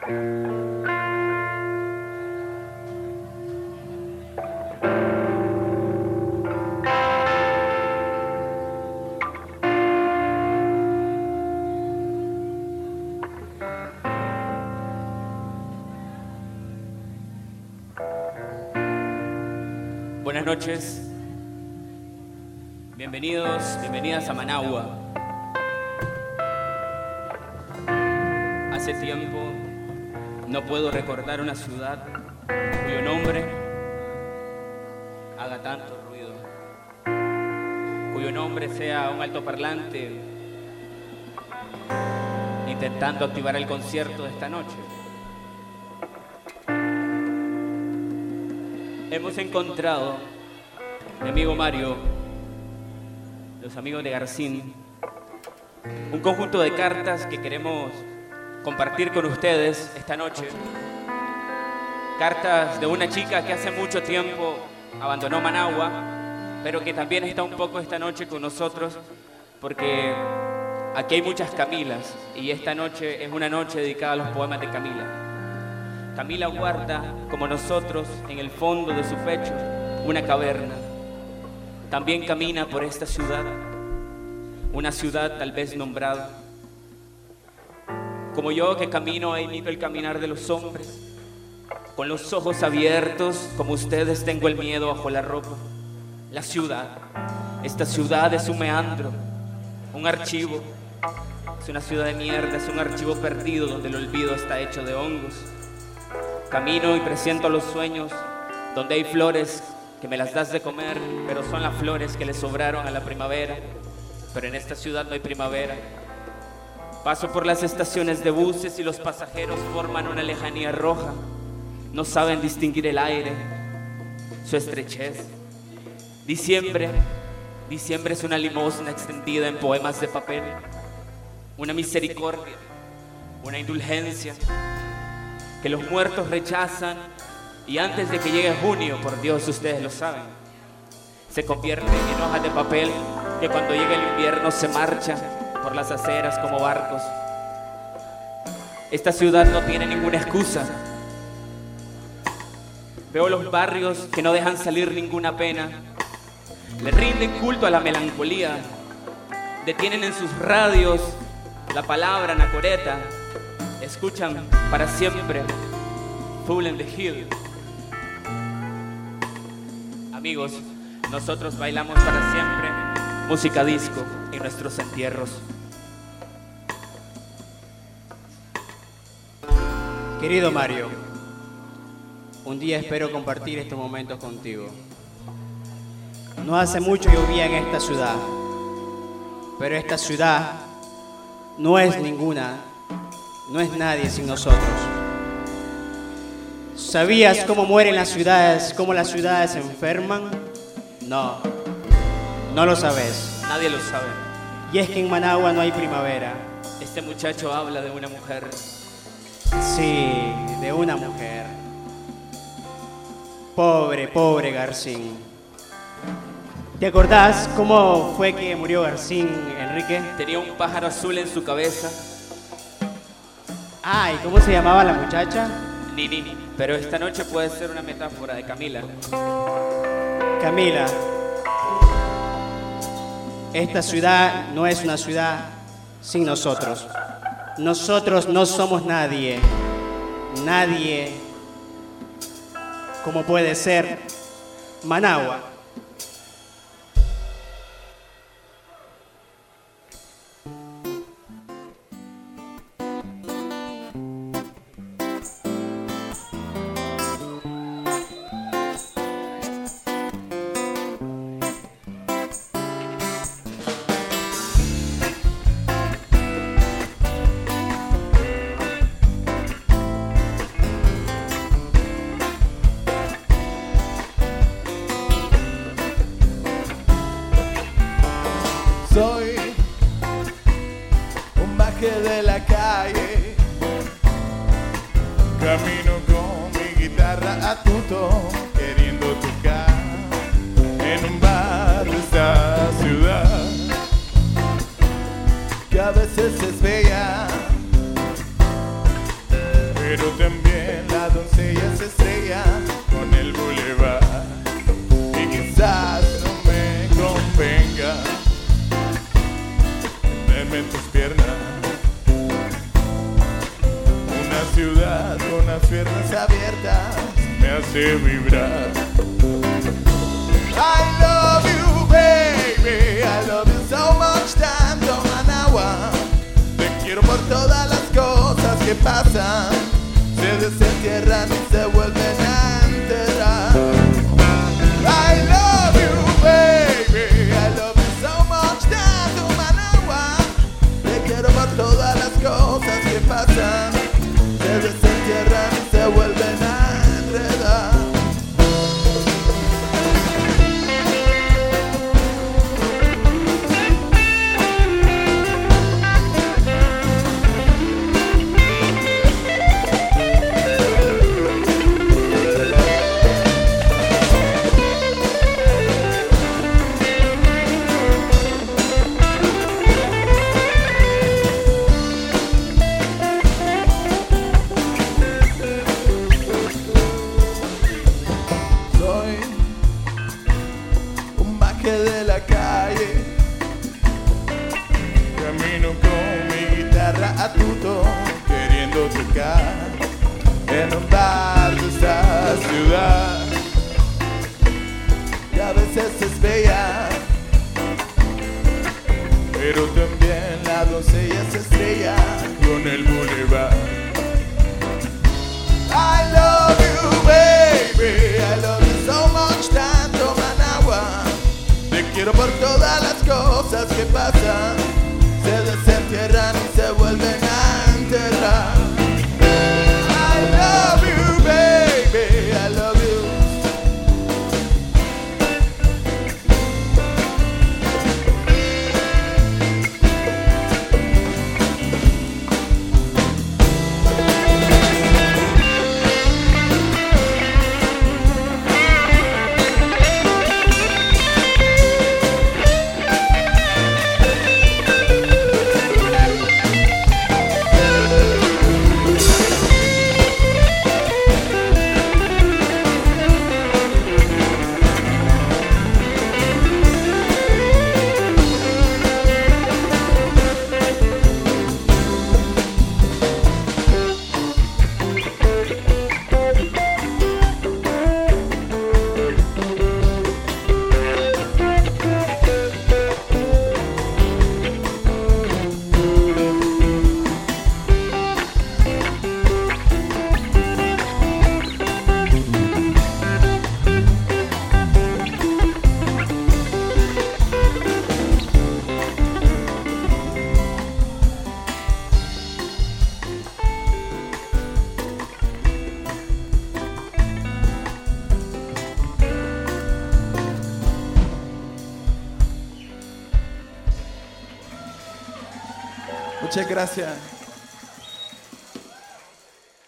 Buenas noches. Bienvenidos, bienvenidas a Managua. Hace tiempo no puedo recordar una ciudad cuyo nombre haga tanto ruido, cuyo nombre sea un altoparlante intentando activar el concierto de esta noche. Hemos encontrado, mi amigo Mario, los amigos de Garcín, un conjunto de cartas que queremos compartir con ustedes esta noche. Cartas de una chica que hace mucho tiempo abandonó Managua, pero que también está un poco esta noche con nosotros porque aquí hay muchas Camilas y esta noche es una noche dedicada a los poemas de Camila. Camila guarda, como nosotros, en el fondo de su pecho, una caverna. También camina por esta ciudad, una ciudad tal vez nombrada. Como yo que camino e imito el caminar de los hombres, con los ojos abiertos, como ustedes tengo el miedo bajo la ropa. La ciudad, esta ciudad es un meandro, un archivo, es una ciudad de mierda, es un archivo perdido donde el olvido está hecho de hongos. Camino y presiento los sueños donde hay flores que me las das de comer, pero son las flores que le sobraron a la primavera. Pero en esta ciudad no hay primavera. Paso por las estaciones de buses y los pasajeros forman una lejanía roja. No saben distinguir el aire, su estrechez. Diciembre, diciembre es una limosna extendida en poemas de papel, una misericordia, una indulgencia que los muertos rechazan y antes de que llegue junio, por Dios ustedes lo saben, se convierten en hojas de papel que cuando llegue el invierno se marchan por las aceras como barcos. Esta ciudad no tiene ninguna excusa. Veo los barrios que no dejan salir ninguna pena. Le rinden culto a la melancolía. Detienen en sus radios la palabra anacoreta escuchan para siempre Fool in the Hill. Amigos, nosotros bailamos para siempre música disco en nuestros entierros. Querido Mario, un día espero compartir estos momentos contigo. No hace mucho llovía en esta ciudad, pero esta ciudad no es ninguna no es nadie sin nosotros. ¿Sabías cómo mueren las ciudades, cómo las ciudades se enferman? No, no lo sabes. Nadie lo sabe. Y es que en Managua no hay primavera. Este muchacho habla de una mujer. Sí, de una mujer. Pobre, pobre Garcín. ¿Te acordás cómo fue que murió Garcín, Enrique? Tenía un pájaro azul en su cabeza Ah, ¿y cómo se llamaba la muchacha? Nini. Pero esta noche puede ser una metáfora de Camila. Camila, esta ciudad no es una ciudad sin nosotros. Nosotros no somos nadie. Nadie como puede ser Managua. Guitarra a tuto, queriendo tocar en un bar de esta ciudad. Que a veces es bella, hace vibrar. I love you, baby. I love you so much, tanto Managua. Te quiero por todas las cosas que pasan. Se desentierran y se vuelven queriendo tocar en un bar de esta ciudad. Y a veces es bella, pero también la doncella se estrella con el boulevard. I love you, baby. I love you so much, tanto Managua. Te quiero por todas las cosas que pasan. Muchas gracias.